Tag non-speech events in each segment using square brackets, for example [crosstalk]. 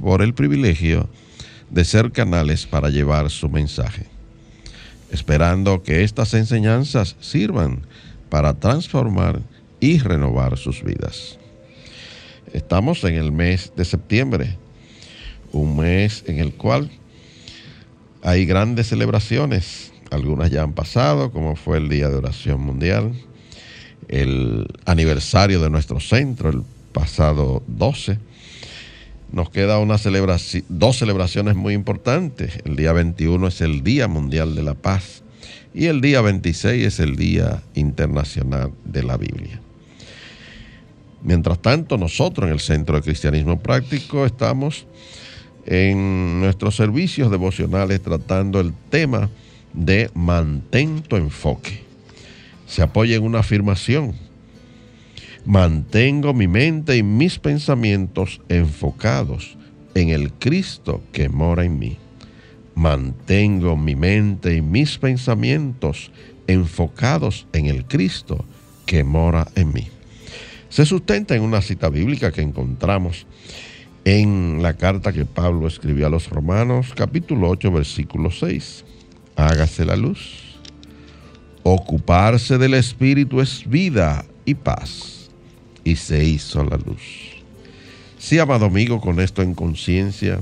por el privilegio de ser canales para llevar su mensaje, esperando que estas enseñanzas sirvan para transformar y renovar sus vidas. Estamos en el mes de septiembre, un mes en el cual hay grandes celebraciones, algunas ya han pasado, como fue el Día de Oración Mundial, el aniversario de nuestro centro, el pasado 12, nos queda una celebración, dos celebraciones muy importantes. El día 21 es el Día Mundial de la Paz y el día 26 es el Día Internacional de la Biblia. Mientras tanto, nosotros en el Centro de Cristianismo Práctico estamos en nuestros servicios devocionales tratando el tema de mantén enfoque. Se apoya en una afirmación Mantengo mi mente y mis pensamientos enfocados en el Cristo que mora en mí. Mantengo mi mente y mis pensamientos enfocados en el Cristo que mora en mí. Se sustenta en una cita bíblica que encontramos en la carta que Pablo escribió a los Romanos, capítulo 8, versículo 6. Hágase la luz. Ocuparse del Espíritu es vida y paz y se hizo la luz. Sí, amado amigo, con esto en conciencia,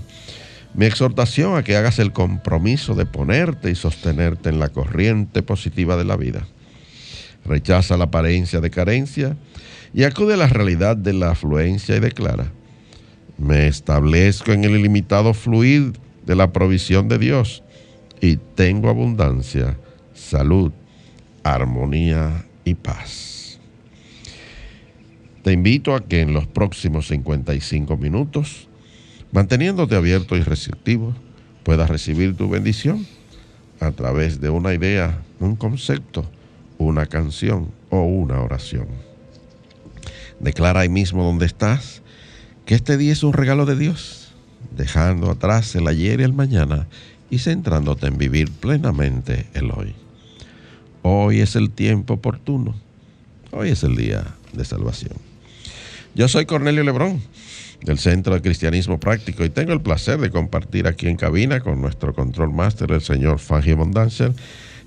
mi exhortación a que hagas el compromiso de ponerte y sostenerte en la corriente positiva de la vida. Rechaza la apariencia de carencia y acude a la realidad de la afluencia y declara, me establezco en el ilimitado fluir de la provisión de Dios y tengo abundancia, salud, armonía y paz. Te invito a que en los próximos 55 minutos, manteniéndote abierto y receptivo, puedas recibir tu bendición a través de una idea, un concepto, una canción o una oración. Declara ahí mismo donde estás que este día es un regalo de Dios, dejando atrás el ayer y el mañana y centrándote en vivir plenamente el hoy. Hoy es el tiempo oportuno, hoy es el día de salvación. Yo soy Cornelio Lebrón, del Centro de Cristianismo Práctico, y tengo el placer de compartir aquí en cabina con nuestro control máster, el señor Fangio Mondanzer,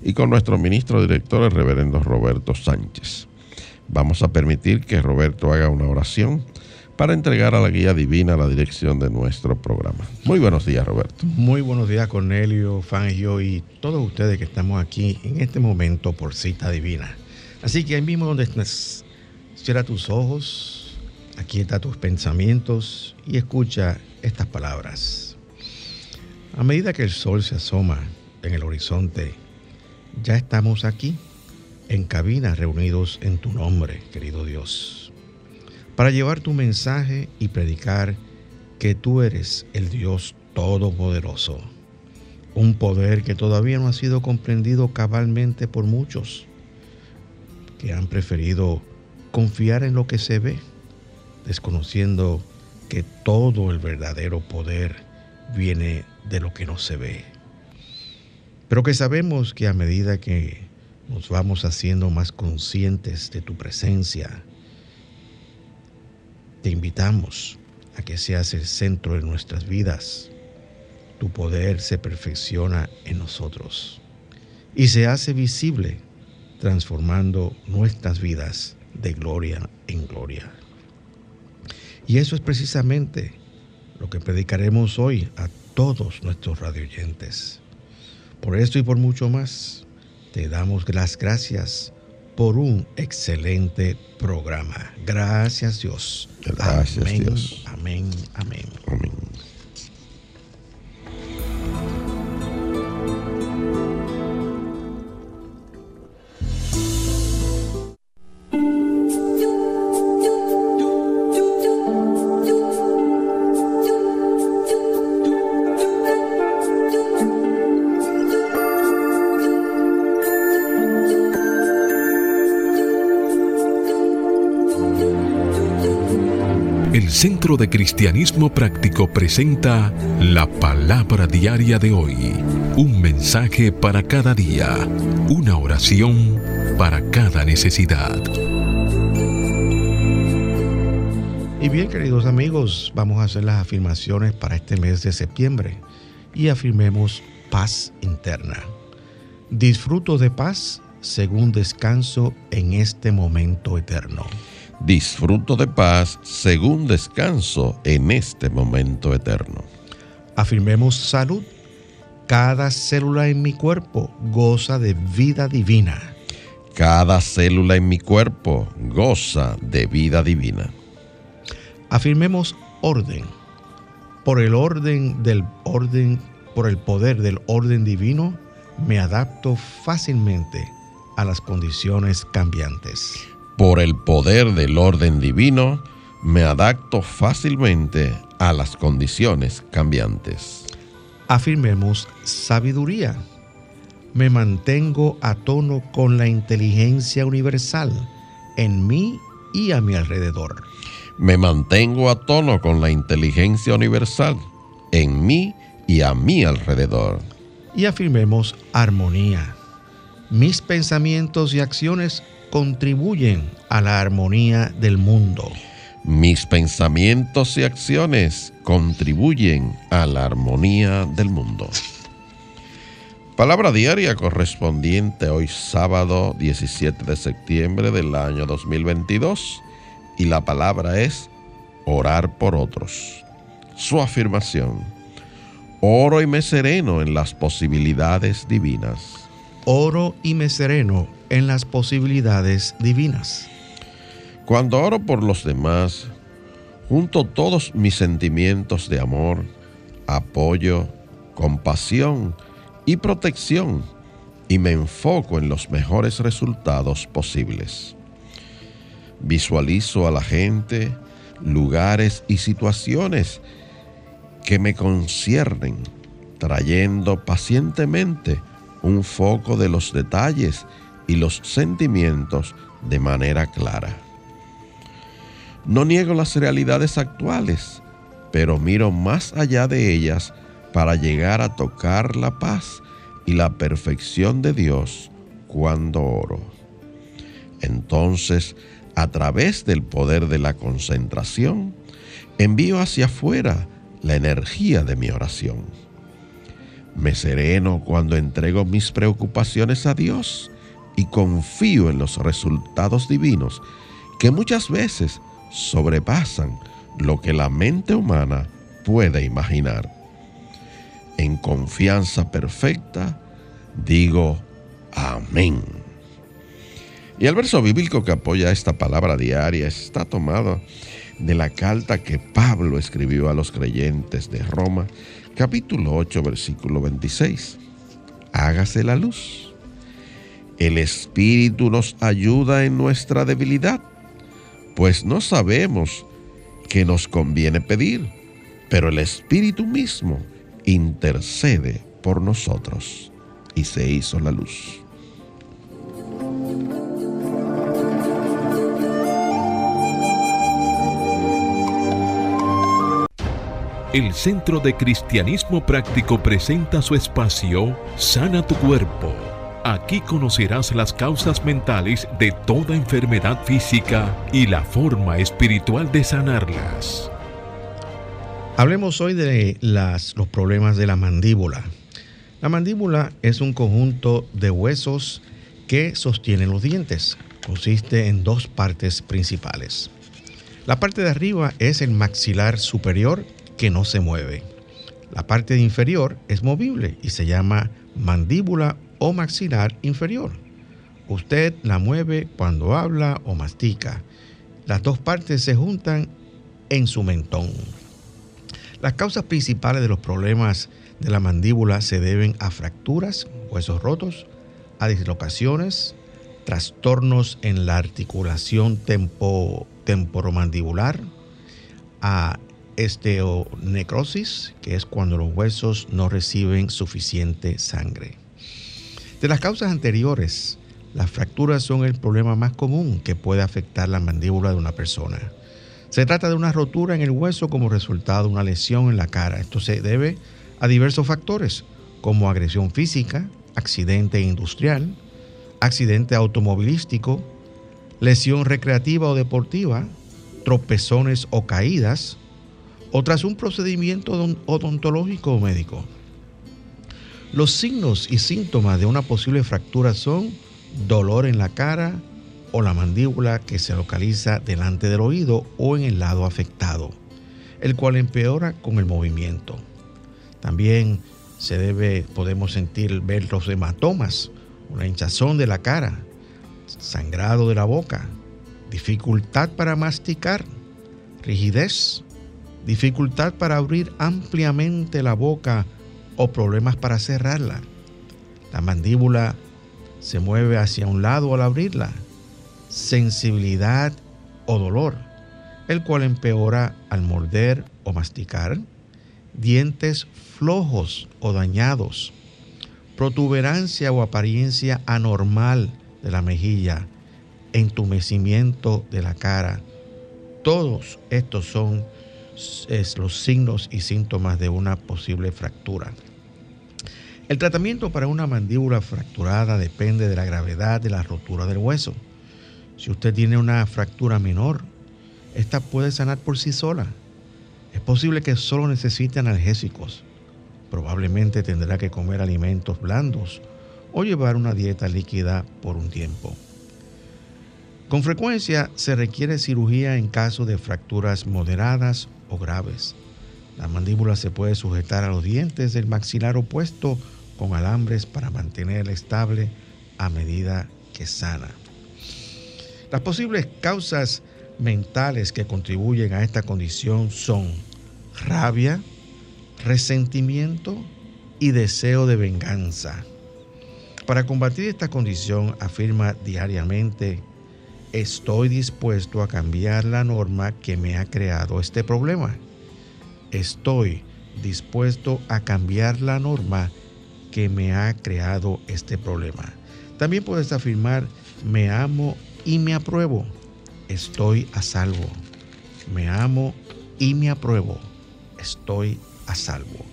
y con nuestro ministro director, el reverendo Roberto Sánchez. Vamos a permitir que Roberto haga una oración para entregar a la guía divina la dirección de nuestro programa. Muy buenos días, Roberto. Muy buenos días, Cornelio, Fangio y todos ustedes que estamos aquí en este momento por cita divina. Así que ahí mismo donde estás, cierra tus ojos, Aquieta tus pensamientos y escucha estas palabras. A medida que el sol se asoma en el horizonte, ya estamos aquí, en cabina, reunidos en tu nombre, querido Dios, para llevar tu mensaje y predicar que tú eres el Dios Todopoderoso, un poder que todavía no ha sido comprendido cabalmente por muchos, que han preferido confiar en lo que se ve desconociendo que todo el verdadero poder viene de lo que no se ve. Pero que sabemos que a medida que nos vamos haciendo más conscientes de tu presencia, te invitamos a que seas el centro de nuestras vidas, tu poder se perfecciona en nosotros y se hace visible transformando nuestras vidas de gloria en gloria. Y eso es precisamente lo que predicaremos hoy a todos nuestros radioyentes. Por esto y por mucho más, te damos las gracias por un excelente programa. Gracias Dios. Gracias amén, Dios. Amén, amén. Amén. Centro de Cristianismo Práctico presenta la palabra diaria de hoy. Un mensaje para cada día. Una oración para cada necesidad. Y bien, queridos amigos, vamos a hacer las afirmaciones para este mes de septiembre y afirmemos paz interna. Disfruto de paz según descanso en este momento eterno. Disfruto de paz según descanso en este momento eterno. Afirmemos salud. Cada célula en mi cuerpo goza de vida divina. Cada célula en mi cuerpo goza de vida divina. Afirmemos orden. Por el orden del orden, por el poder del orden divino, me adapto fácilmente a las condiciones cambiantes. Por el poder del orden divino, me adapto fácilmente a las condiciones cambiantes. Afirmemos sabiduría. Me mantengo a tono con la inteligencia universal en mí y a mi alrededor. Me mantengo a tono con la inteligencia universal en mí y a mi alrededor. Y afirmemos armonía. Mis pensamientos y acciones contribuyen a la armonía del mundo. Mis pensamientos y acciones contribuyen a la armonía del mundo. Palabra diaria correspondiente hoy sábado 17 de septiembre del año 2022 y la palabra es orar por otros. Su afirmación, oro y me sereno en las posibilidades divinas. Oro y me sereno en las posibilidades divinas. Cuando oro por los demás, junto todos mis sentimientos de amor, apoyo, compasión y protección y me enfoco en los mejores resultados posibles. Visualizo a la gente, lugares y situaciones que me conciernen, trayendo pacientemente un foco de los detalles y los sentimientos de manera clara. No niego las realidades actuales, pero miro más allá de ellas para llegar a tocar la paz y la perfección de Dios cuando oro. Entonces, a través del poder de la concentración, envío hacia afuera la energía de mi oración. Me sereno cuando entrego mis preocupaciones a Dios y confío en los resultados divinos que muchas veces sobrepasan lo que la mente humana puede imaginar. En confianza perfecta digo amén. Y el verso bíblico que apoya esta palabra diaria está tomado de la carta que Pablo escribió a los creyentes de Roma, capítulo 8, versículo 26. Hágase la luz. El Espíritu nos ayuda en nuestra debilidad, pues no sabemos qué nos conviene pedir, pero el Espíritu mismo intercede por nosotros. Y se hizo la luz. El Centro de Cristianismo Práctico presenta su espacio Sana tu Cuerpo. Aquí conocerás las causas mentales de toda enfermedad física y la forma espiritual de sanarlas. Hablemos hoy de los problemas de la mandíbula. La mandíbula es un conjunto de huesos que sostienen los dientes. Consiste en dos partes principales. La parte de arriba es el maxilar superior que no se mueve. La parte inferior es movible y se llama mandíbula o maxilar inferior. Usted la mueve cuando habla o mastica. Las dos partes se juntan en su mentón. Las causas principales de los problemas de la mandíbula se deben a fracturas, huesos rotos, a dislocaciones, trastornos en la articulación tempo, temporomandibular, a esteonecrosis, que es cuando los huesos no reciben suficiente sangre. De las causas anteriores, las fracturas son el problema más común que puede afectar la mandíbula de una persona. Se trata de una rotura en el hueso como resultado de una lesión en la cara. Esto se debe a diversos factores, como agresión física, accidente industrial, accidente automovilístico, lesión recreativa o deportiva, tropezones o caídas, o tras un procedimiento odontológico o médico. Los signos y síntomas de una posible fractura son dolor en la cara, o la mandíbula que se localiza delante del oído o en el lado afectado, el cual empeora con el movimiento. También se debe, podemos sentir, ver los hematomas, una hinchazón de la cara, sangrado de la boca, dificultad para masticar, rigidez, dificultad para abrir ampliamente la boca o problemas para cerrarla. La mandíbula se mueve hacia un lado al abrirla sensibilidad o dolor, el cual empeora al morder o masticar, dientes flojos o dañados, protuberancia o apariencia anormal de la mejilla, entumecimiento de la cara. Todos estos son los signos y síntomas de una posible fractura. El tratamiento para una mandíbula fracturada depende de la gravedad de la rotura del hueso. Si usted tiene una fractura menor, esta puede sanar por sí sola. Es posible que solo necesite analgésicos. Probablemente tendrá que comer alimentos blandos o llevar una dieta líquida por un tiempo. Con frecuencia se requiere cirugía en caso de fracturas moderadas o graves. La mandíbula se puede sujetar a los dientes del maxilar opuesto con alambres para mantenerla estable a medida que sana. Las posibles causas mentales que contribuyen a esta condición son rabia, resentimiento y deseo de venganza. Para combatir esta condición afirma diariamente, estoy dispuesto a cambiar la norma que me ha creado este problema. Estoy dispuesto a cambiar la norma que me ha creado este problema. También puedes afirmar, me amo y me apruebo, estoy a salvo. Me amo y me apruebo, estoy a salvo.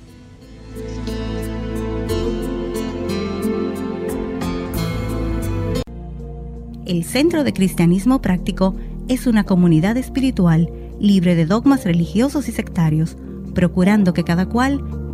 El Centro de Cristianismo Práctico es una comunidad espiritual libre de dogmas religiosos y sectarios, procurando que cada cual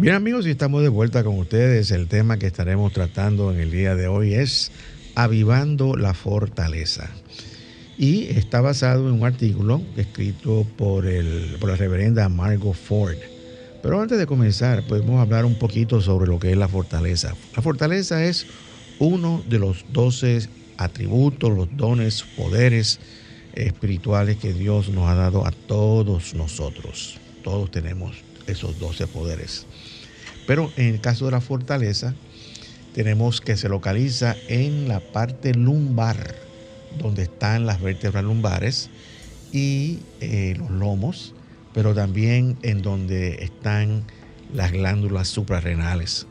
Bien amigos, y estamos de vuelta con ustedes. El tema que estaremos tratando en el día de hoy es Avivando la Fortaleza. Y está basado en un artículo escrito por, el, por la reverenda Margot Ford. Pero antes de comenzar, podemos hablar un poquito sobre lo que es la fortaleza. La fortaleza es uno de los doce atributos, los dones, poderes espirituales que Dios nos ha dado a todos nosotros. Todos tenemos esos doce poderes. Pero en el caso de la fortaleza, tenemos que se localiza en la parte lumbar, donde están las vértebras lumbares y eh, los lomos. pero también en donde están las glándulas suprarrenales,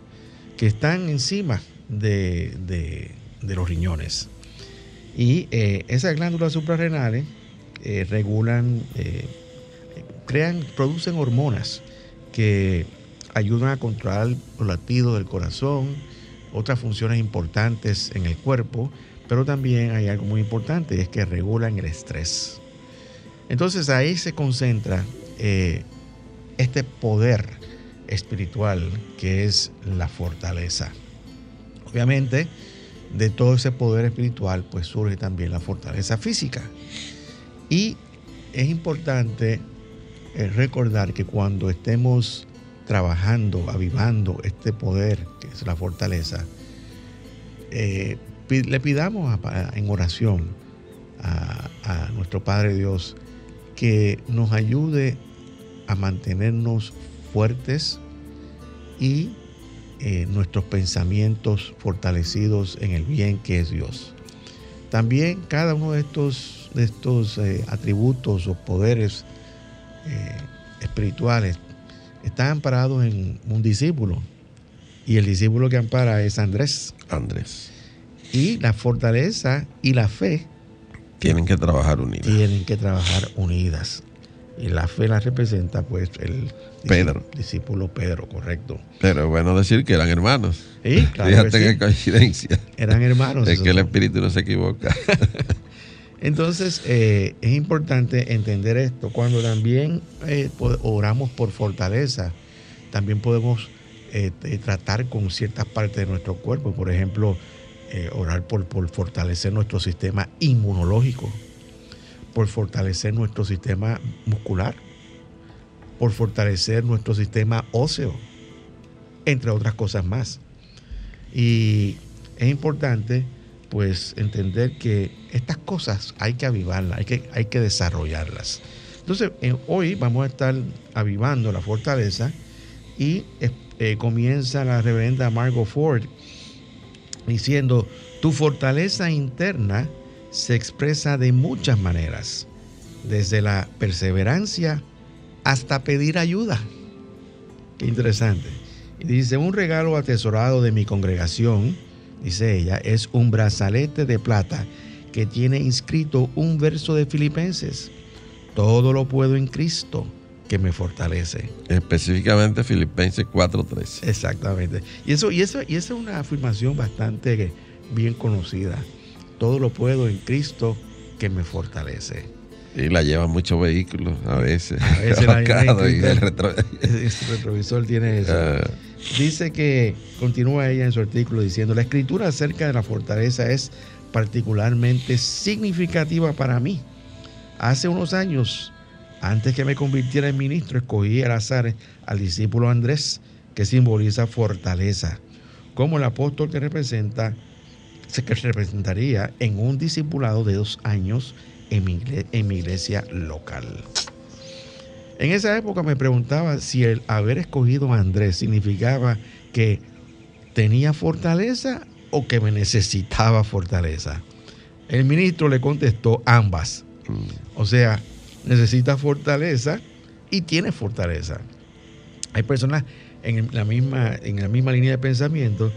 que están encima de, los riñones. Y eh, esas glándulas suprarrenales eh, regulan, crean, producen hormonas que ayudan a controlar los latidos del corazón, otras funciones importantes en el cuerpo, pero también hay algo muy importante, es que regulan el estrés. Entonces ahí se concentra este poder espiritual que es la fortaleza. Obviamente, de todo ese poder espiritual, pues surge también la fortaleza física. Y es importante eh, recordar que cuando estemos trabajando, avivando este poder, que es la fortaleza, eh, le pidamos en oración a, nuestro Padre Dios que nos ayude a mantenernos fuertes y eh, nuestros pensamientos fortalecidos en el bien que es Dios. También cada uno de estos, de estos eh, atributos o poderes espirituales están amparados en un discípulo. Y el discípulo que ampara es Andrés. Andrés. Y la fortaleza y la fe tienen que trabajar unidas. Tienen que trabajar unidas. Y la fe la representa pues el Pedro. discípulo Pedro, correcto. Pero bueno decir que eran hermanos. Sí, claro Fíjate qué coincidencia. Eran hermanos. Es que el espíritu no se equivoca. [laughs] Entonces eh, es importante entender esto. Cuando también eh, oramos por fortaleza, también podemos eh, tratar con ciertas partes de nuestro cuerpo. Por ejemplo, orar por, por fortalecer nuestro sistema inmunológico por fortalecer nuestro sistema muscular, por fortalecer nuestro sistema óseo, entre otras cosas más. Y es importante pues entender que estas cosas hay que avivarlas, hay que, hay que desarrollarlas. Entonces, hoy vamos a estar avivando la fortaleza y eh, comienza la reverenda Margot Ford diciendo, tu fortaleza interna se expresa de muchas maneras, desde la perseverancia hasta pedir ayuda. Qué interesante. Y dice, un regalo atesorado de mi congregación, dice ella, es un brazalete de plata que tiene inscrito un verso de Filipenses. Todo lo puedo en Cristo que me fortalece. Específicamente Filipenses 4.3. Exactamente. Y eso, y eso, y esa es una afirmación bastante bien conocida todo lo puedo en Cristo que me fortalece. Y la llevan muchos vehículos a veces. A veces la [laughs] y [laughs] el, retrovisor tiene eso. Ah. Dice que, continúa ella en su artículo diciendo, la escritura acerca de la fortaleza es particularmente significativa para mí. Hace unos años, antes que me convirtiera en ministro, escogí al azar al discípulo Andrés, que simboliza fortaleza, como el apóstol que representa se representaría en un discipulado de dos años en mi, iglesia local. En esa época me preguntaba si el haber escogido a Andrés significaba que tenía fortaleza o que me necesitaba fortaleza. El ministro le contestó ambas. O sea, necesita fortaleza y tiene fortaleza. Hay personas en la misma, en la misma línea de pensamiento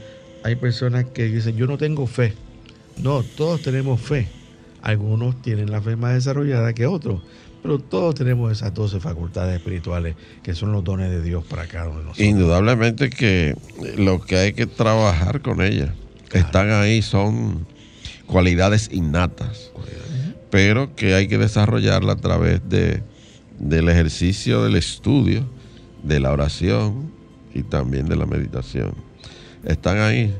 hay personas que dicen, yo no tengo fe. No, todos tenemos fe. Algunos tienen la fe más desarrollada que otros, pero todos tenemos esas 12 facultades espirituales que son los dones de Dios para cada uno de nosotros. Indudablemente que lo que hay que trabajar con ellas, están ahí, son cualidades innatas, pero que hay que desarrollarla a través de, del ejercicio del estudio, de la oración y también de la meditación están ahí.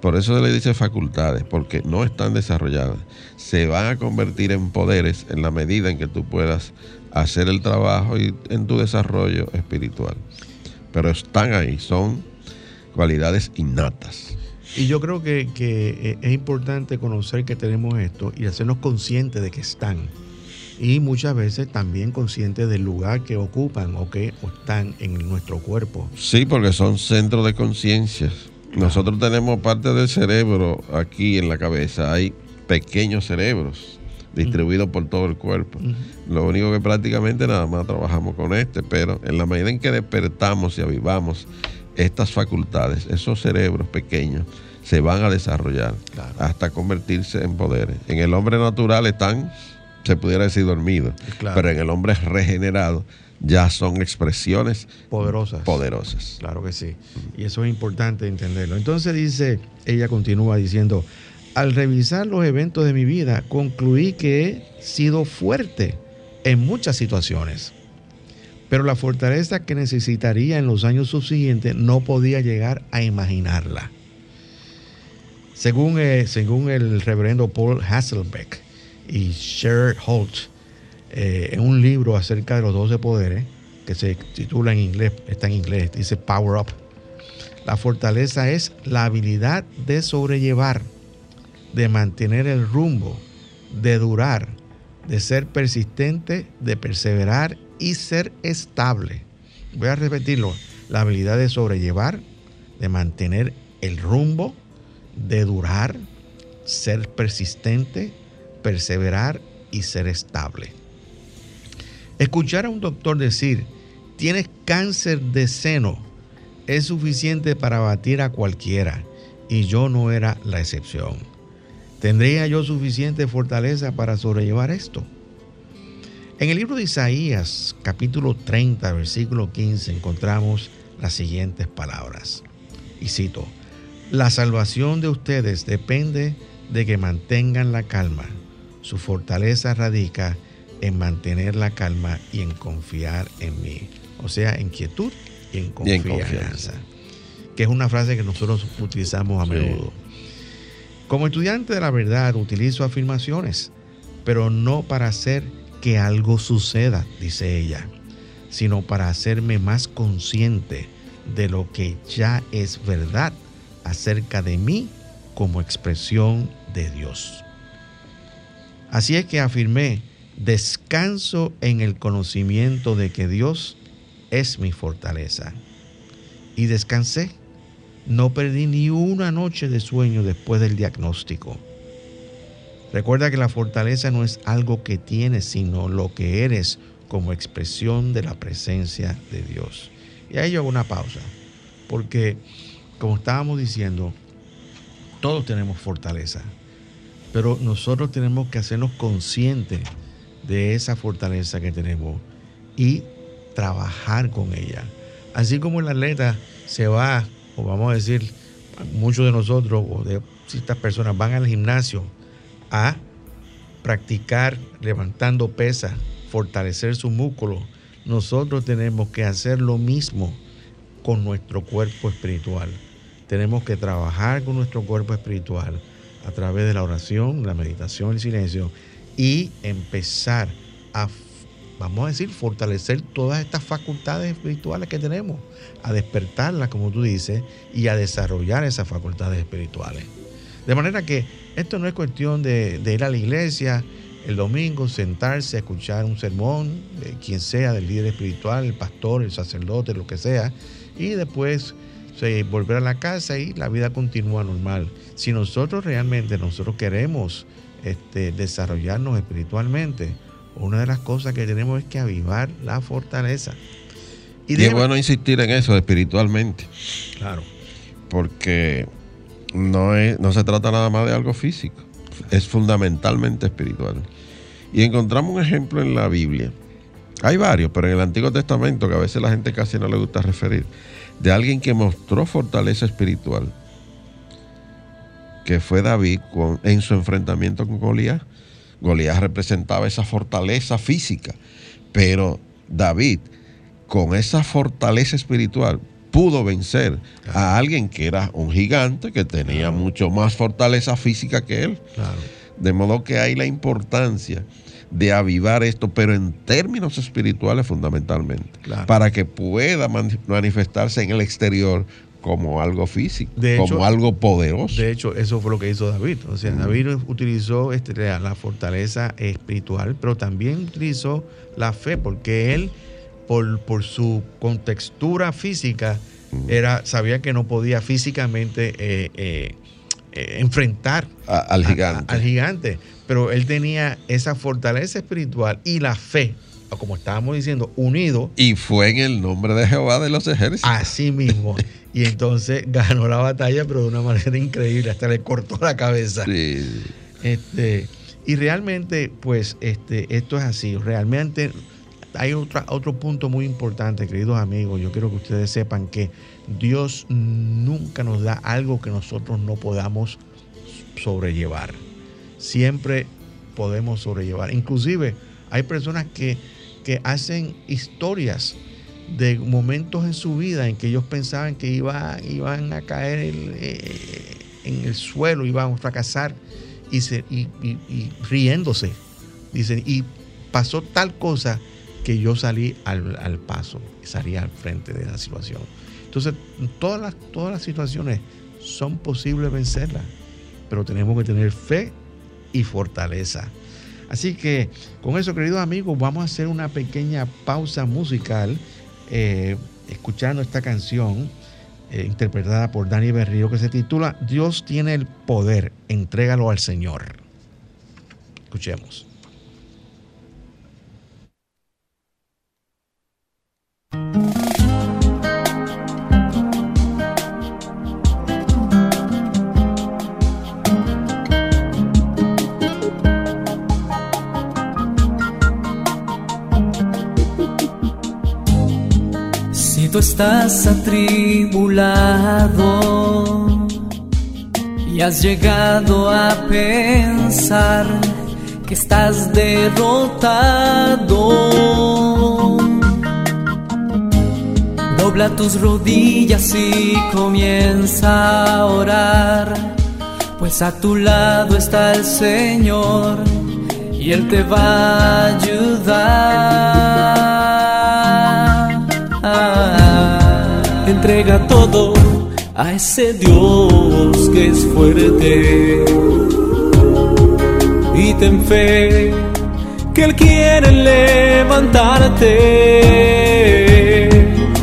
Por eso se le dice facultades, porque no están desarrolladas. Se van a convertir en poderes en la medida en que tú puedas hacer el trabajo y en tu desarrollo espiritual. Pero están ahí, son cualidades innatas. Y yo creo que, que es importante conocer que tenemos esto y hacernos conscientes de que están. Y muchas veces también conscientes del lugar que ocupan o que están en nuestro cuerpo. Sí, porque son centros de conciencia nosotros tenemos parte del cerebro aquí en la cabeza, hay pequeños cerebros, distribuido por todo el cuerpo. Lo único que prácticamente nada más trabajamos con este, pero en la medida en que despertamos y avivamos estas facultades, esos cerebros pequeños, se van a desarrollar hasta convertirse en poderes. En el hombre natural están, se pudiera decir, dormidos, pero en el hombre regenerado ya son expresiones poderosas. Poderosas. Claro que sí. Y eso es importante entenderlo. Entonces dice, ella continúa diciendo, al revisar los eventos de mi vida, concluí que he sido fuerte en muchas situaciones. Pero la fortaleza que necesitaría en los años subsiguientes no podía llegar a imaginarla. Según, eh, según el reverendo Paul Hasselbeck y Sher Holt, eh, en un libro acerca de los 12 poderes, que se titula en inglés, está en inglés, dice Power Up. La fortaleza es la habilidad de sobrellevar, de mantener el rumbo, de durar, de ser persistente, de perseverar y ser estable. Voy a repetirlo. La habilidad de sobrellevar, de mantener el rumbo, de durar, ser persistente, perseverar y ser estable. Escuchar a un doctor decir, tienes cáncer de seno, es suficiente para batir a cualquiera, y yo no era la excepción. ¿Tendría yo suficiente fortaleza para sobrellevar esto? En el libro de Isaías, capítulo 30, versículo 15, encontramos las siguientes palabras. Y cito, la salvación de ustedes depende de que mantengan la calma. Su fortaleza radica en en mantener la calma y en confiar en mí. O sea, en quietud y en confianza. que es una frase que nosotros utilizamos a menudo. Como estudiante de la verdad utilizo afirmaciones, pero no para hacer que algo suceda, dice ella, sino para hacerme más consciente de lo que ya es verdad acerca de mí como expresión de Dios. Así es que afirmé descanso en el conocimiento de que Dios es mi fortaleza. Y descansé. No perdí ni una noche de sueño después del diagnóstico. Recuerda que la fortaleza no es algo que tienes, sino lo que eres como expresión de la presencia de Dios. Y ahí yo hago una pausa, porque como estábamos diciendo, todos tenemos fortaleza, pero nosotros tenemos que hacernos conscientes de esa fortaleza que tenemos y trabajar con ella. Así como el atleta se va, o vamos a decir, muchos de nosotros o de ciertas personas van al gimnasio a practicar levantando pesas, fortalecer su músculo, nosotros tenemos que hacer lo mismo con nuestro cuerpo espiritual. Tenemos que trabajar con nuestro cuerpo espiritual a través de la oración, la meditación, el silencio y empezar a, vamos a decir, fortalecer todas estas facultades espirituales que tenemos, a despertarlas, como tú dices, y a desarrollar esas facultades espirituales. De manera que esto no es cuestión de, ir a la iglesia el domingo, sentarse a escuchar un sermón, de quien sea, del líder espiritual, el pastor, el sacerdote, lo que sea, y después volver a la casa y la vida continúa normal. Si nosotros realmente nosotros queremos este, desarrollarnos espiritualmente, una de las cosas que tenemos es que avivar la fortaleza. Y, es bueno insistir en eso espiritualmente. Claro. Porque no, es, no se trata nada más de algo físico, es fundamentalmente espiritual. Y encontramos un ejemplo en la Biblia. Hay varios, pero en el Antiguo Testamento, que a veces la gente casi no le gusta referir, de alguien que mostró fortaleza espiritual que fue David en su enfrentamiento con Goliat. Goliat representaba esa fortaleza física, pero David, con esa fortaleza espiritual, pudo vencer a alguien que era un gigante, que tenía mucho más fortaleza física que él. De modo que hay la importancia de avivar esto, pero en términos espirituales fundamentalmente, para que pueda manifestarse en el exterior como algo físico, como algo poderoso. De hecho, eso fue lo que hizo David. O sea, David utilizó este, la fortaleza espiritual, pero también utilizó la fe, porque él, por, por su contextura física, era, sabía que no podía físicamente eh, eh, eh, enfrentar al gigante. al gigante. pero él tenía esa fortaleza espiritual y la fe, como estábamos diciendo, unido. Y fue en el nombre de Jehová de los ejércitos. Así mismo. [laughs] y entonces [laughs] ganó la batalla, pero de una manera increíble, hasta le cortó la cabeza. Sí. Este, y realmente, pues, este, esto es así. Realmente hay otra, otro punto muy importante, queridos amigos. Yo quiero que ustedes sepan que Dios nunca nos da algo que nosotros no podamos sobrellevar. Siempre podemos sobrellevar. Inclusive hay personas que, que hacen historias de momentos en su vida en que ellos pensaban que iba, iban a caer eh, en el suelo, iban a fracasar y, se, y, riéndose. Dicen, y pasó tal cosa que yo salí al, al, paso, salí al frente de la situación. Entonces, todas las, todas las situaciones son posibles vencerlas, pero tenemos que tener fe y fortaleza. Así que con eso, queridos amigos, vamos a hacer una pequeña pausa musical, eh, escuchando esta canción eh, interpretada por Dani Berrío, que se titula Dios tiene el poder, entrégalo al Señor. Escuchemos. Estás atribulado y has llegado a pensar que estás derrotado. Dobla tus rodillas y comienza a orar, pues a tu lado está el Señor y Él te va a ayudar. Entrega todo a ese Dios que es fuerte. Y ten fe que Él quiere levantarte.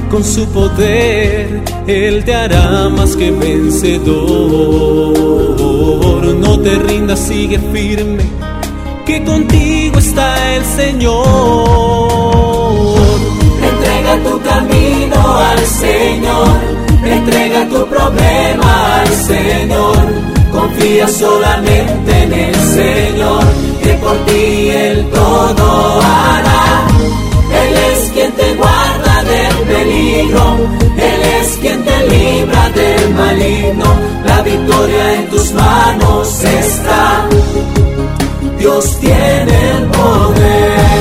Con su poder Él te hará más que vencedor. No te rindas, sigue firme, que contigo está el Señor. Al Señor, entrega tu problema al Señor, confía solamente en el Señor, que por ti Él todo hará. Él es quien te guarda del peligro, Él es quien te libra del maligno, la victoria en tus manos está. Dios tiene el poder.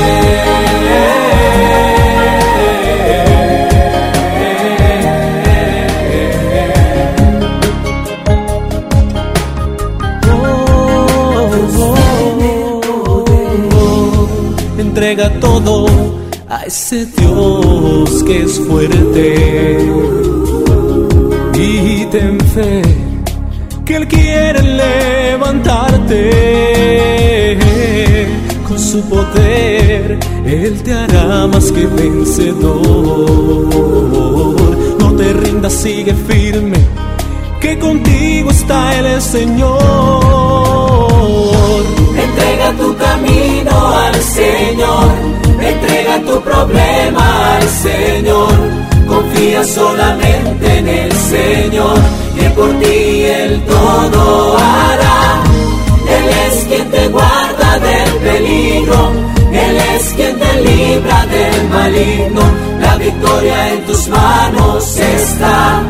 Todo a ese Dios que es fuerte. Y ten fe que Él quiere levantarte. Con su poder Él te hará más que vencedor. No te rindas, sigue firme, que contigo está el Señor solamente en el Señor, que por ti Él todo hará. Él es quien te guarda del peligro, Él es quien te libra del maligno, la victoria en tus manos está.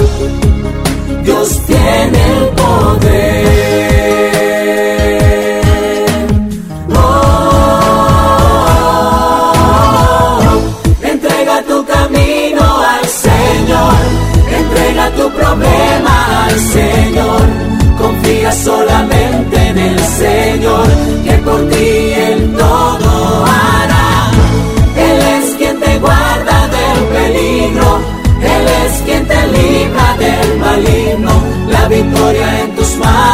Dios tiene el poder. Tu problema al Señor. Confía solamente en el Señor, que por ti Él todo hará. Él es quien te guarda del peligro, Él es quien te libra del maligno. La victoria en tus manos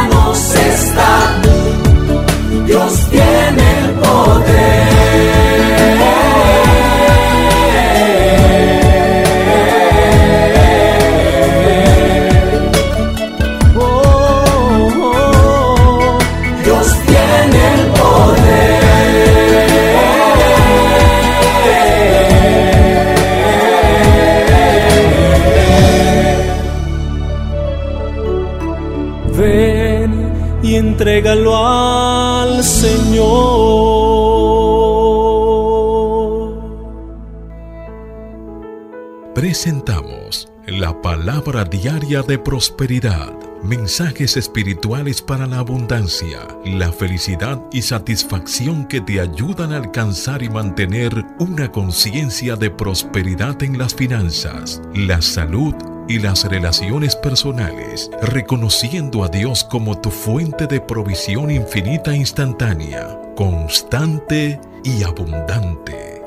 entrégalo al Señor. Presentamos la palabra diaria de prosperidad Mensajes espirituales para la abundancia, la felicidad y satisfacción que te ayudan a alcanzar y mantener una conciencia de prosperidad en las finanzas, la salud y las relaciones personales, reconociendo a Dios como tu fuente de provisión infinita e instantánea, constante y abundante.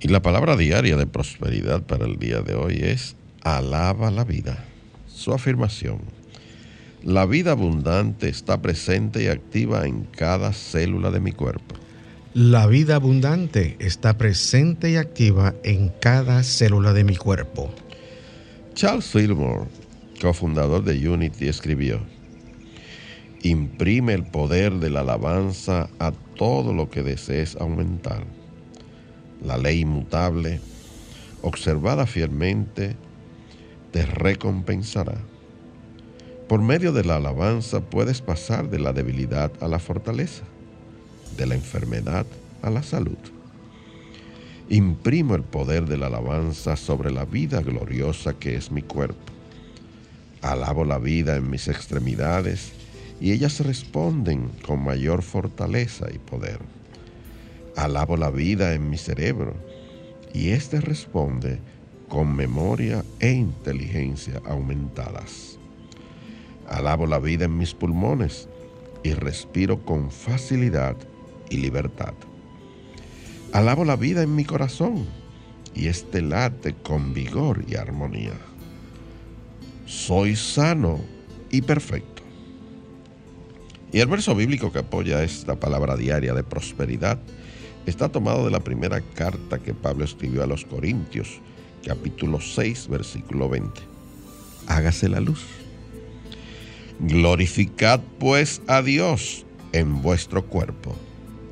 Y la palabra diaria de prosperidad para el día de hoy es alaba la vida. Su afirmación. La vida abundante está presente y activa en cada célula de mi cuerpo. La vida abundante está presente y activa en cada célula de mi cuerpo. Charles Fillmore, cofundador de Unity, escribió, Imprime el poder de la alabanza a todo lo que desees aumentar. La ley inmutable, observada fielmente, te recompensará. Por medio de la alabanza puedes pasar de la debilidad a la fortaleza, de la enfermedad a la salud. Imprimo el poder de la alabanza sobre la vida gloriosa que es mi cuerpo. Alabo la vida en mis extremidades y ellas responden con mayor fortaleza y poder. Alabo la vida en mi cerebro y éste responde con memoria e inteligencia aumentadas. Alabo la vida en mis pulmones y respiro con facilidad y libertad. Alabo la vida en mi corazón y este late con vigor y armonía. Soy sano y perfecto. Y el verso bíblico que apoya esta palabra diaria de prosperidad está tomado de la primera carta que Pablo escribió a los Corintios, capítulo 6, versículo 20. Hágase la luz. Glorificad pues a Dios en vuestro cuerpo.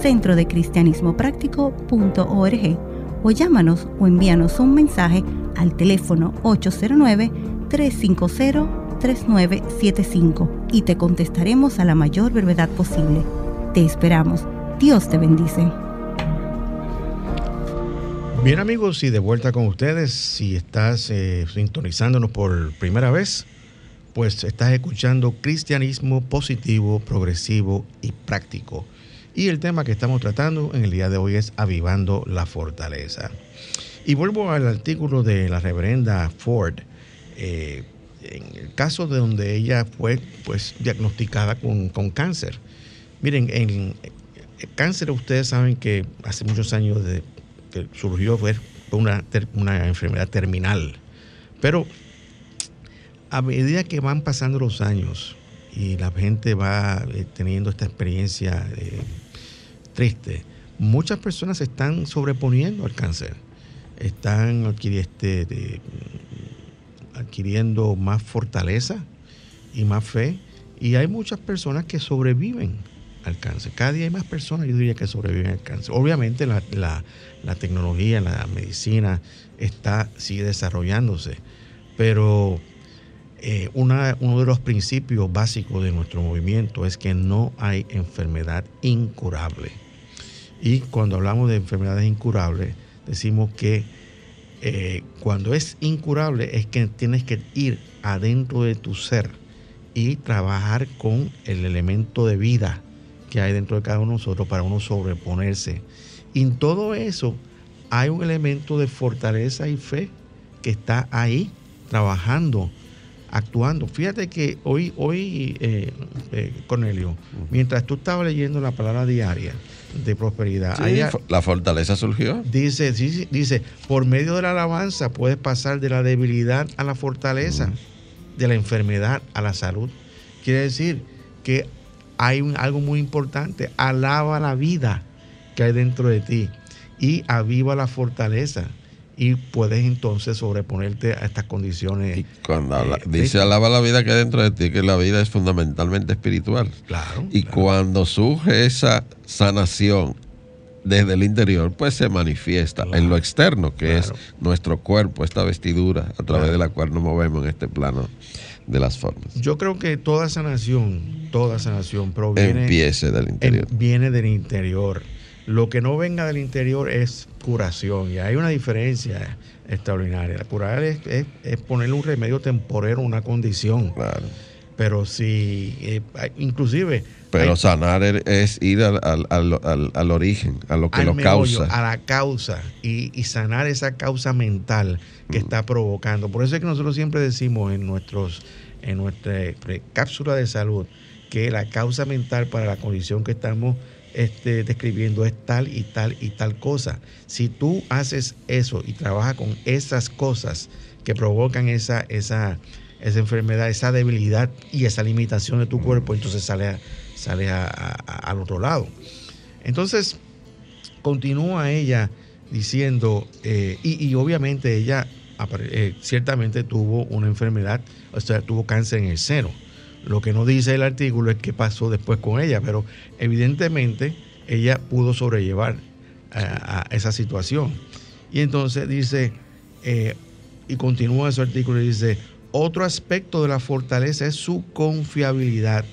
centrodecristianismopráctico.org o llámanos o envíanos un mensaje al teléfono 809-350-3975 y te contestaremos a la mayor brevedad posible. Te esperamos. Dios te bendice. Bien amigos, y de vuelta con ustedes, si estás eh, sintonizándonos por primera vez, pues estás escuchando cristianismo positivo, progresivo y práctico. Y el tema que estamos tratando en el día de hoy es avivando la fortaleza. Y vuelvo al artículo de la reverenda Ford, eh, en el caso de donde ella fue pues diagnosticada con, cáncer. Miren, en el cáncer ustedes saben que hace muchos años de, que surgió fue una, una enfermedad terminal. Pero a medida que van pasando los años y la gente va eh, teniendo esta experiencia eh, triste, muchas personas se están sobreponiendo al cáncer, están este, adquiriendo más fortaleza y más fe, y hay muchas personas que sobreviven al cáncer. Cada día hay más personas, yo diría, que sobreviven al cáncer. Obviamente la, tecnología, la medicina está, sigue desarrollándose, pero eh, uno de los principios básicos de nuestro movimiento es que no hay enfermedad incurable. Y cuando hablamos de enfermedades incurables, decimos que eh, cuando es incurable es que tienes que ir adentro de tu ser y trabajar con el elemento de vida que hay dentro de cada uno de nosotros para uno sobreponerse. Y en todo eso hay un elemento de fortaleza y fe que está ahí trabajando, actuando. Fíjate que hoy, hoy eh, eh, Cornelio, mientras tú estabas leyendo la palabra diaria de prosperidad, la fortaleza surgió. Dice, dice, por medio de la alabanza puedes pasar de la debilidad a la fortaleza, de la enfermedad a la salud. quiere decir que hay un, algo muy importante. Alaba la vida que hay dentro de ti y aviva la fortaleza y puedes entonces sobreponerte a estas condiciones. Y cuando habla- eh, dice alaba la vida que hay dentro de ti, que la vida es fundamentalmente espiritual. Claro. Y claro. cuando surge esa sanación desde el interior, pues se manifiesta Claro. en lo externo, que Claro. es nuestro cuerpo, esta vestidura a través de la cual nos movemos en este plano de las formas. Yo creo que toda sanación, toda sanación proviene Empiece del interior. en- viene del interior. Lo que no venga del interior es curación. Y hay una diferencia extraordinaria. Curar es, es- es ponerle un remedio temporero a una condición. Claro. Pero si, eh, inclusive... Pero hay- sanar es ir al, al- al- al- origen, a lo que lo meollo, causa. a la causa y, y sanar esa causa mental que Mm. está provocando. Por eso es que nosotros siempre decimos en nuestros en nuestra eh, cápsula de salud que la causa mental para la condición que estamos este, describiendo es tal y tal y tal cosa. Si tú haces eso y trabajas con esas cosas que provocan esa, esa, esa enfermedad, esa debilidad y esa limitación de tu cuerpo, entonces sale, a- sale a- al otro lado. Entonces, continúa ella diciendo, eh, y, obviamente ella eh, ciertamente tuvo una enfermedad, o sea, tuvo cáncer en el seno. Lo que no dice el artículo es qué pasó después con ella, pero evidentemente ella pudo sobrellevar a, a esa situación. Y entonces dice, eh, y continúa su artículo y dice, otro aspecto de la fortaleza es su confiabilidad.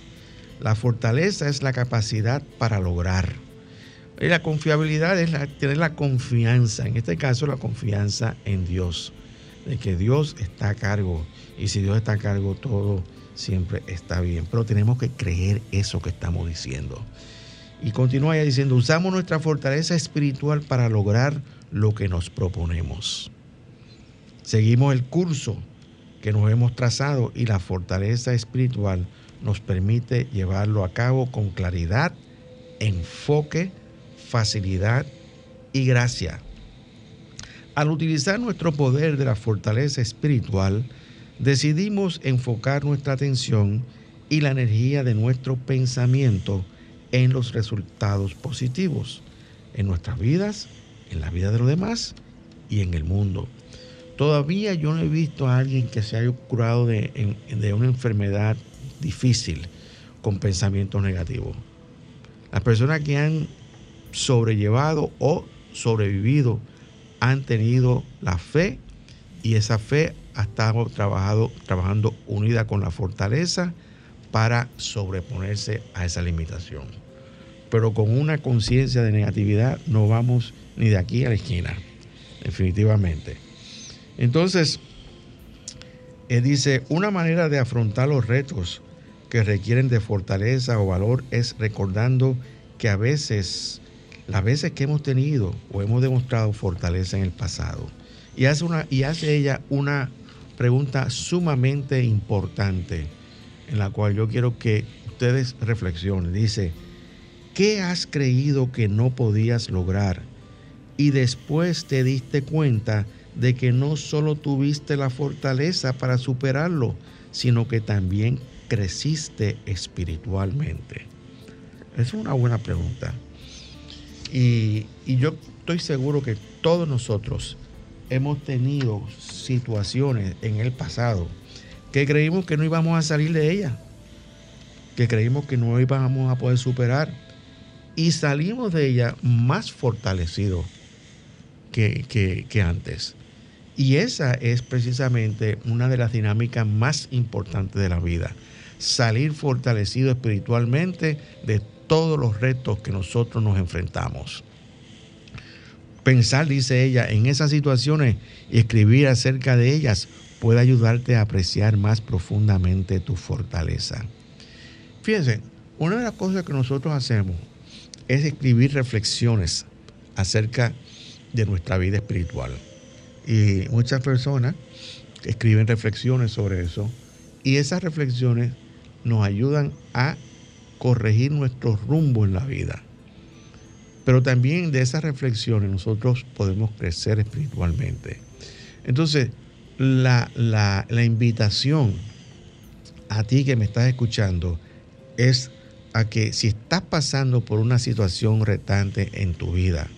La fortaleza es la capacidad para lograr. Y la confiabilidad es la- tener la confianza, en este caso la confianza en Dios, de que Dios está a cargo. Y si Dios está a cargo, todo siempre está bien. Pero tenemos que creer eso que estamos diciendo. Y continúa ella diciendo, usamos nuestra fortaleza espiritual para lograr lo que nos proponemos. Seguimos el curso que nos hemos trazado y la fortaleza espiritual nos permite llevarlo a cabo con claridad, enfoque, facilidad y gracia. Al utilizar nuestro poder de la fortaleza espiritual, decidimos enfocar nuestra atención y la energía de nuestro pensamiento en los resultados positivos, en nuestras vidas, en la vida de los demás y en el mundo. Todavía yo no he visto a alguien que se haya curado de, una enfermedad difícil con pensamientos negativos. Las personas que han sobrellevado o sobrevivido han tenido la fe y esa fe ha estado trabajado, trabajando unida con la fortaleza para sobreponerse a esa limitación. Pero con una conciencia de negatividad no vamos ni de aquí a la esquina, definitivamente. Entonces, él dice, una manera de afrontar los retos que requieren de fortaleza o valor es recordando que a veces, las veces que hemos tenido o hemos demostrado fortaleza en el pasado, y hace, una, y hace ella una pregunta sumamente importante, en la cual yo quiero que ustedes reflexionen. Dice, ¿qué has creído que no podías lograr? Y después te diste cuenta de que no solo tuviste la fortaleza para superarlo, sino que también creciste espiritualmente. Es una buena pregunta. Y, y yo estoy seguro que todos nosotros hemos tenido situaciones en el pasado que creímos que no íbamos a salir de ella, que creímos que no íbamos a poder superar y salimos de ella más fortalecidos que, que- que antes. Y esa es precisamente una de las dinámicas más importantes de la vida. Salir fortalecido espiritualmente de todos los retos que nosotros nos enfrentamos. Pensar, dice ella, en esas situaciones y escribir acerca de ellas puede ayudarte a apreciar más profundamente tu fortaleza. Fíjense, una de las cosas que nosotros hacemos es escribir reflexiones acerca de nuestra vida espiritual. Y muchas personas escriben reflexiones sobre eso y esas reflexiones nos ayudan a corregir nuestro rumbo en la vida. Pero también de esas reflexiones nosotros podemos crecer espiritualmente. Entonces, la, la- invitación a ti que me estás escuchando es a que si estás pasando por una situación retante en tu vida,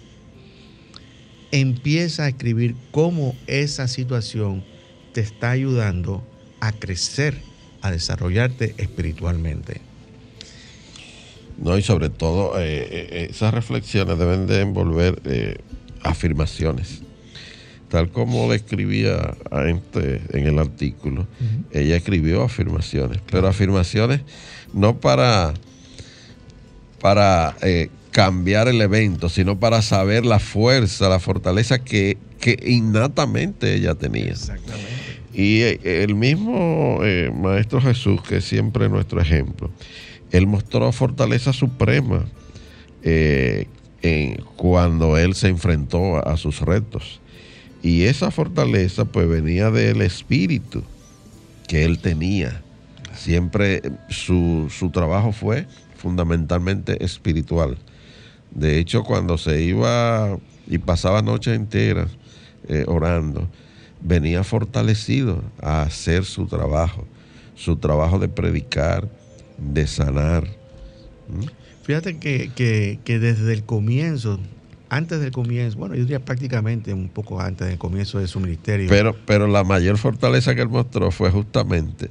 empieza a escribir cómo esa situación te está ayudando a crecer, a desarrollarte espiritualmente. No, y sobre todo eh, eh, esas reflexiones deben de envolver eh, afirmaciones. Tal como le escribía a este en el artículo, ella escribió afirmaciones, pero afirmaciones no para, para cambiar el evento, sino para saber la fuerza, la fortaleza que, que innatamente ella tenía. Exactamente. Y el mismo Maestro Jesús, que es siempre nuestro ejemplo, él mostró fortaleza suprema eh, cuando él se enfrentó a, sus retos. Y esa fortaleza pues venía del espíritu que él tenía. Siempre su, trabajo fue fundamentalmente espiritual. De hecho, cuando se iba y pasaba noches enteras eh, orando, venía fortalecido a hacer su trabajo, su trabajo de predicar, de sanar. Fíjate que, desde el comienzo, antes del comienzo, bueno, yo diría prácticamente un poco antes del comienzo de su ministerio. Pero, pero la mayor fortaleza que él mostró fue justamente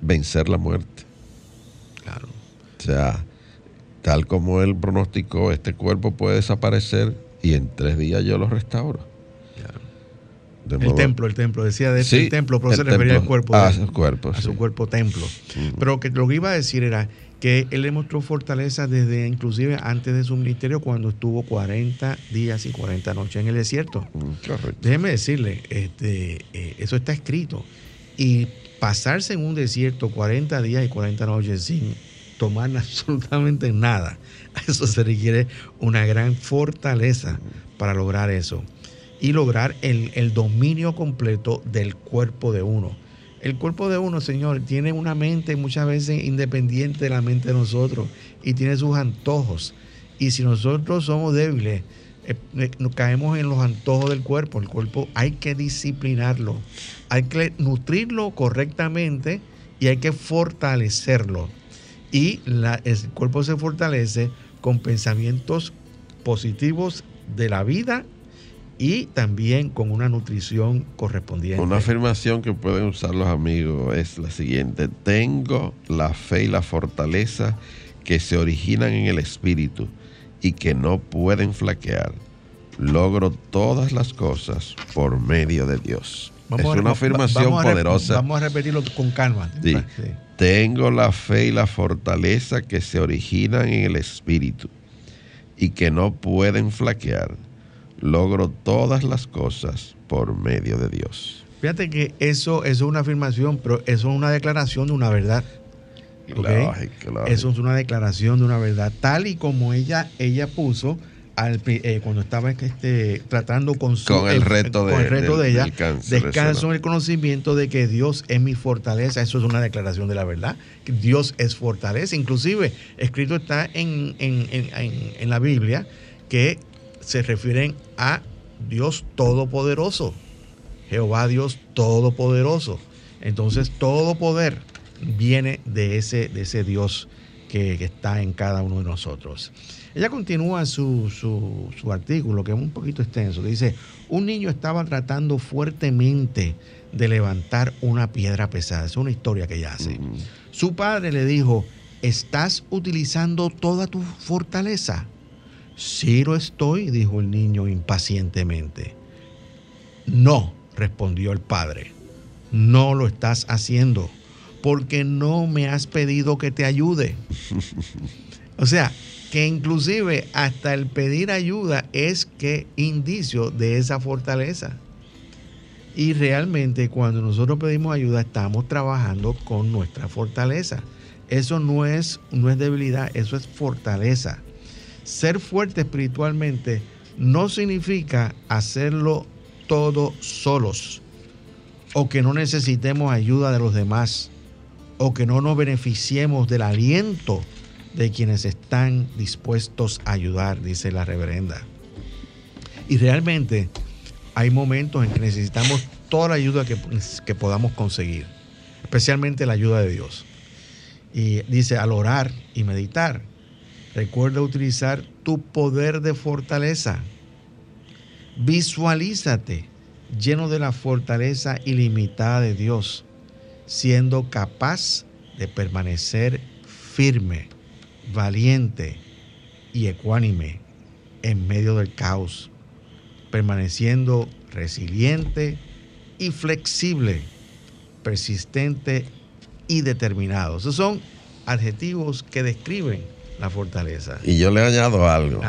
vencer la muerte. Claro. O sea, tal como él pronosticó, este cuerpo puede desaparecer y en tres días yo lo restauro el templo, el templo, decía de este templo, pero se refería al cuerpo. A su cuerpo. A su cuerpo templo. Pero que lo que iba a decir era que él le mostró fortaleza desde inclusive antes de su ministerio cuando estuvo 40 días y 40 noches en el desierto. Correcto. Déjeme decirle, este, eh, eso está escrito. Y pasarse en un desierto 40 días y 40 noches sin tomar [laughs] absolutamente nada, eso se requiere una gran fortaleza para lograr eso y lograr el, dominio completo del cuerpo de uno. El cuerpo de uno, Señor, tiene una mente muchas veces independiente de la mente de nosotros y tiene sus antojos. Y si nosotros somos débiles, eh, eh, caemos en los antojos del cuerpo. El cuerpo hay que disciplinarlo, hay que nutrirlo correctamente y hay que fortalecerlo. Y el cuerpo se fortalece con pensamientos positivos de la vida y también con una nutrición correspondiente. Una afirmación que pueden usar los amigos es la siguiente, tengo la fe y la fortaleza que se originan en el espíritu y que no pueden flaquear. Logro todas las cosas por medio de Dios. es una afirmación poderosa. Vamos a repetirlo con calma. Tengo la fe y la fortaleza que se originan en el espíritu y que no pueden flaquear logro todas las cosas por medio de Dios. Fíjate que eso, es una afirmación, pero eso es una declaración de una verdad. Eso es una declaración de una verdad, tal y como ella, ella puso al, eh, cuando estaba este, tratando con, su, con el reto, de, el reto de ella, descanso en el conocimiento de que Dios es mi fortaleza. Eso es una declaración de la verdad. Que Dios es fortaleza. Inclusive, escrito está en, en, en, en la Biblia que se refieren a Dios Todopoderoso. Jehová Dios Todopoderoso. Entonces todo poder viene de ese, de ese Dios que, está en cada uno de nosotros. Ella continúa su, su, artículo, que es un poquito extenso. Dice, un niño estaba tratando fuertemente de levantar una piedra pesada. Es una historia que ella hace. Su padre le dijo, estás utilizando toda tu fortaleza. Sí lo estoy, dijo el niño impacientemente. No, respondió el padre, no lo estás haciendo porque no me has pedido que te ayude. o sea, que inclusive hasta el pedir ayuda es que indicio de esa fortaleza. Y realmente cuando nosotros pedimos ayuda estamos trabajando con nuestra fortaleza. Eso no es, no es debilidad, eso es fortaleza ser fuerte espiritualmente no significa hacerlo todo solos o que no necesitemos ayuda de los demás o que no nos beneficiemos del aliento de quienes están dispuestos a ayudar, dice la reverenda. Y realmente hay momentos en que necesitamos toda la ayuda que, que podamos conseguir, especialmente la ayuda de Dios. Y dice, al orar y meditar, recuerda utilizar tu poder de fortaleza. Visualízate lleno de la fortaleza ilimitada de Dios, siendo capaz de permanecer firme, valiente y ecuánime en medio del caos, permaneciendo resiliente y flexible, persistente y determinado. Esos son adjetivos que describen la fortaleza. Y yo le añado algo.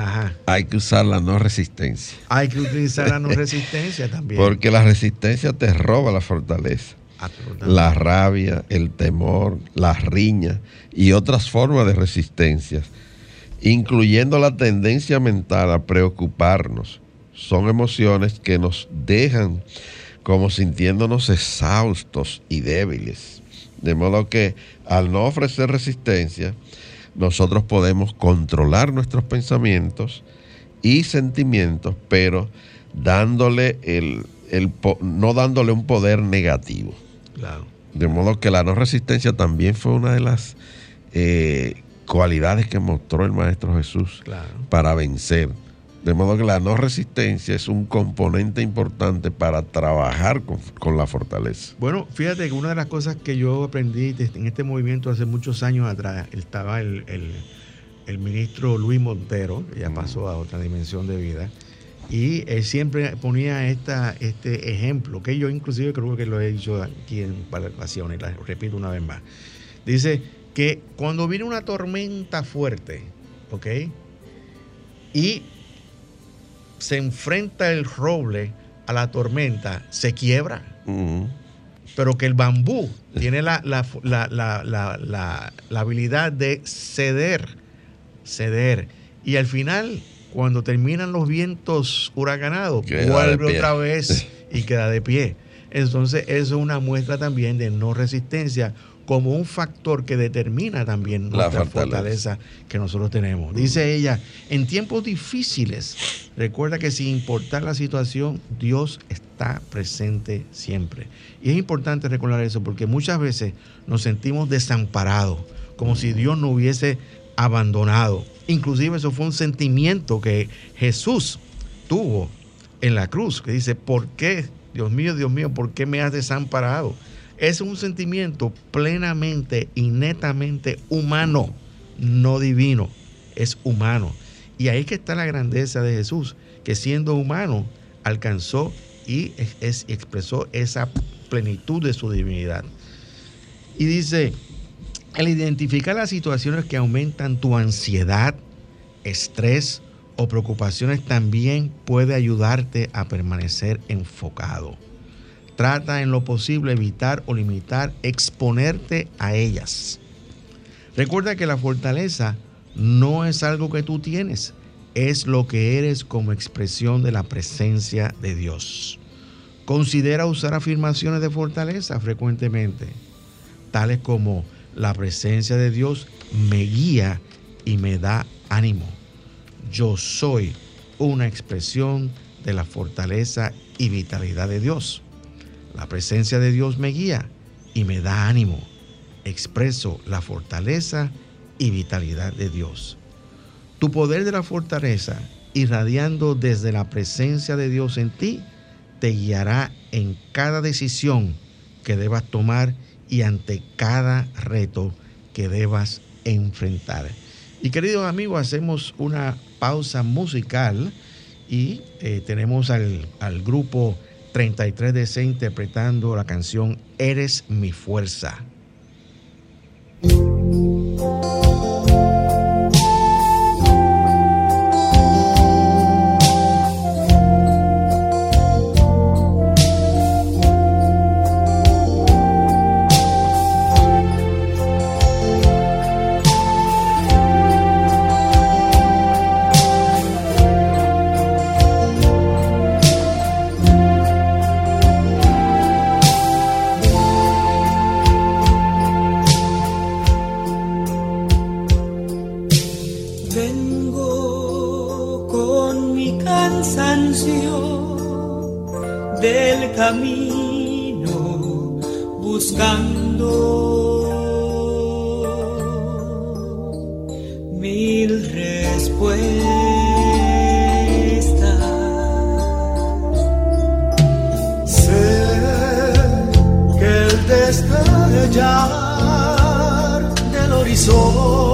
Hay que usar la no resistencia. Hay que utilizar la no [laughs] resistencia también. Porque la resistencia te roba la fortaleza. La rabia, el temor, la riña y otras formas de resistencia, incluyendo la tendencia mental a preocuparnos, son emociones que nos dejan como sintiéndonos exhaustos y débiles. De modo que al no ofrecer resistencia, nosotros podemos controlar nuestros pensamientos y sentimientos, pero dándole el, no dándole un poder negativo. De modo que la no resistencia también fue una de las eh, cualidades que mostró el Maestro Jesús para vencer. De modo que la no resistencia es un componente importante para trabajar con, la fortaleza. Bueno, fíjate que una de las cosas que yo aprendí en este movimiento hace muchos años atrás, estaba el, ministro Luis Montero, que ya pasó a otra dimensión de vida, y él siempre ponía esta, este ejemplo, que yo inclusive creo que lo he dicho aquí en varias ocasiones, y lo repito una vez más. Dice que cuando viene una tormenta fuerte, ¿ok? Y se enfrenta el roble a la tormenta, se quiebra. Pero que el bambú tiene la, la, habilidad de ceder, ceder. Y al final, cuando terminan los vientos huracanados, vuelve otra vez [laughs] y queda de pie. Entonces, eso es una muestra también de no resistencia como un factor que determina también nuestra fortaleza. que nosotros tenemos. Dice ella, en tiempos difíciles, recuerda que sin importar la situación, Dios está presente siempre. Y es importante recordar eso porque muchas veces nos sentimos desamparados, como si Dios no hubiese abandonado. Inclusive eso fue un sentimiento que Jesús tuvo en la cruz, que dice, ¿por qué, Dios mío, Dios mío, por qué me has desamparado? Es un sentimiento plenamente y netamente humano, no divino, es humano. Y ahí que está la grandeza de Jesús, que siendo humano alcanzó y expresó esa plenitud de su divinidad. Y dice, el identificar las situaciones que aumentan tu ansiedad, estrés o preocupaciones también puede ayudarte a permanecer enfocado. Trata en lo posible evitar o limitar exponerte a ellas. Recuerda que la fortaleza no es algo que tú tienes, es lo que eres como expresión de la presencia de Dios. Considera usar afirmaciones de fortaleza frecuentemente, tales como la presencia de Dios me guía y me da ánimo. Yo soy una expresión de la fortaleza y vitalidad de Dios. La presencia de Dios me guía y me da ánimo. Expreso la fortaleza y vitalidad de Dios. Tu poder de la fortaleza, irradiando desde la presencia de Dios en ti, te guiará en cada decisión que debas tomar y ante cada reto que debas enfrentar. Y queridos amigos, hacemos una pausa musical y eh, tenemos al, al grupo 33DC interpretando la canción Eres mi fuerza. Sé que el destellar del horizonte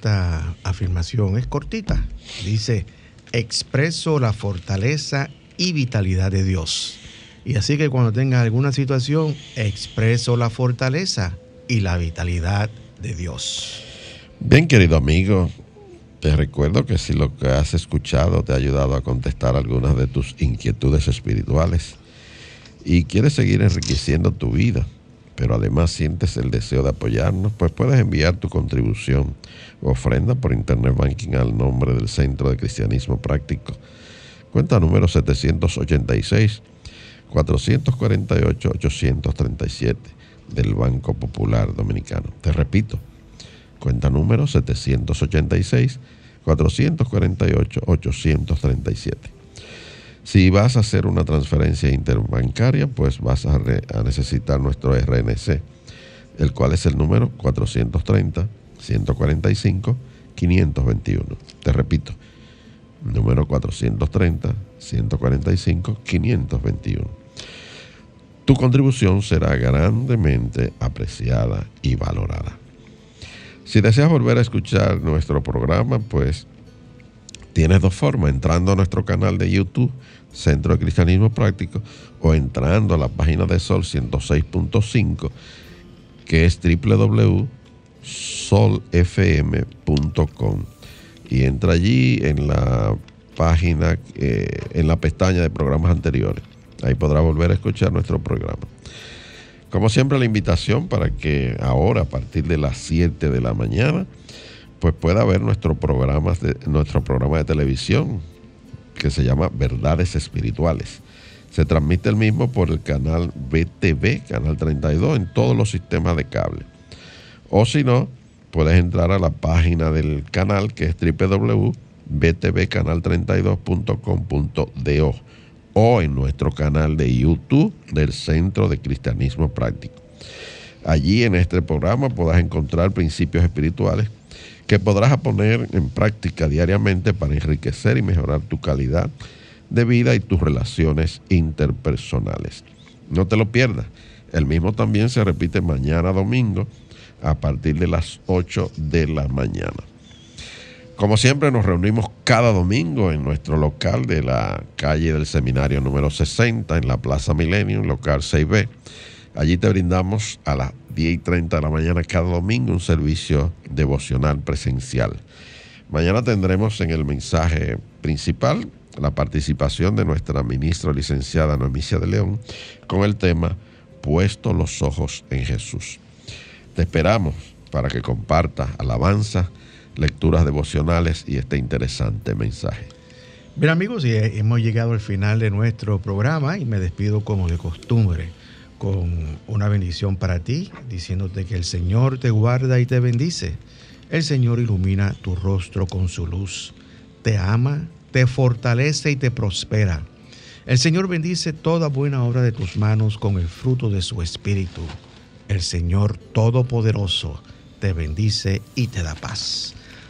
esta afirmación. Es cortita. Dice, expreso la fortaleza y vitalidad de Dios. Y así que cuando tengas alguna situación, expreso la fortaleza y la vitalidad de Dios. Bien, querido amigo, te recuerdo que si lo que has escuchado te ha ayudado a contestar algunas de tus inquietudes espirituales y quieres seguir enriqueciendo tu vida, pero además sientes el deseo de apoyarnos, pues puedes enviar tu contribución o ofrenda por Internet Banking al nombre del Centro de Cristianismo Práctico. Cuenta número 786 448 837 del Banco Popular Dominicano. Te repito, cuenta número 786 448 837. Si vas a hacer una transferencia interbancaria, pues vas a, necesitar nuestro RNC, el cual es el número 430-145-521. Te repito, número 430-145-521. Tu contribución será grandemente apreciada y valorada. Si deseas volver a escuchar nuestro programa, pues tienes dos formas, entrando a nuestro canal de YouTube, Centro de Cristianismo Práctico, o entrando a la página de Sol 106.5, que es www.solfm.com. Y entra allí en la página, eh, en la pestaña de programas anteriores. Ahí podrá volver a escuchar nuestro programa. Como siempre, la invitación para que ahora, a partir de las 7 de la mañana, pues pueda ver nuestro programa de, nuestro programa de televisión que se llama Verdades Espirituales. Se transmite el mismo por el canal BTV, canal 32, en todos los sistemas de cable. O si no, puedes entrar a la página del canal que es www.btvcanal32.com.do o en nuestro canal de YouTube del Centro de Cristianismo Práctico. Allí en este programa podrás encontrar principios espirituales que podrás poner en práctica diariamente para enriquecer y mejorar tu calidad de vida y tus relaciones interpersonales. No te lo pierdas. El mismo también se repite mañana domingo a partir de las 8 de la mañana. Como siempre nos reunimos cada domingo en nuestro local de la calle del seminario número 60 en la Plaza Millennium, local 6B. Allí te brindamos a las 10 y 30 de la mañana cada domingo un servicio devocional presencial. Mañana tendremos en el mensaje principal la participación de nuestra ministra licenciada Noemicia de León con el tema Puesto los ojos en Jesús. Te esperamos para que compartas alabanza, lecturas devocionales y este interesante mensaje. Bien amigos, y hemos llegado al final de nuestro programa y me despido como de costumbre con una bendición para ti, diciéndote que el Señor te guarda y te bendice. El Señor ilumina tu rostro con su luz, te ama, te fortalece y te prospera. El Señor bendice toda buena obra de tus manos con el fruto de su espíritu. El Señor Todopoderoso te bendice y te da paz.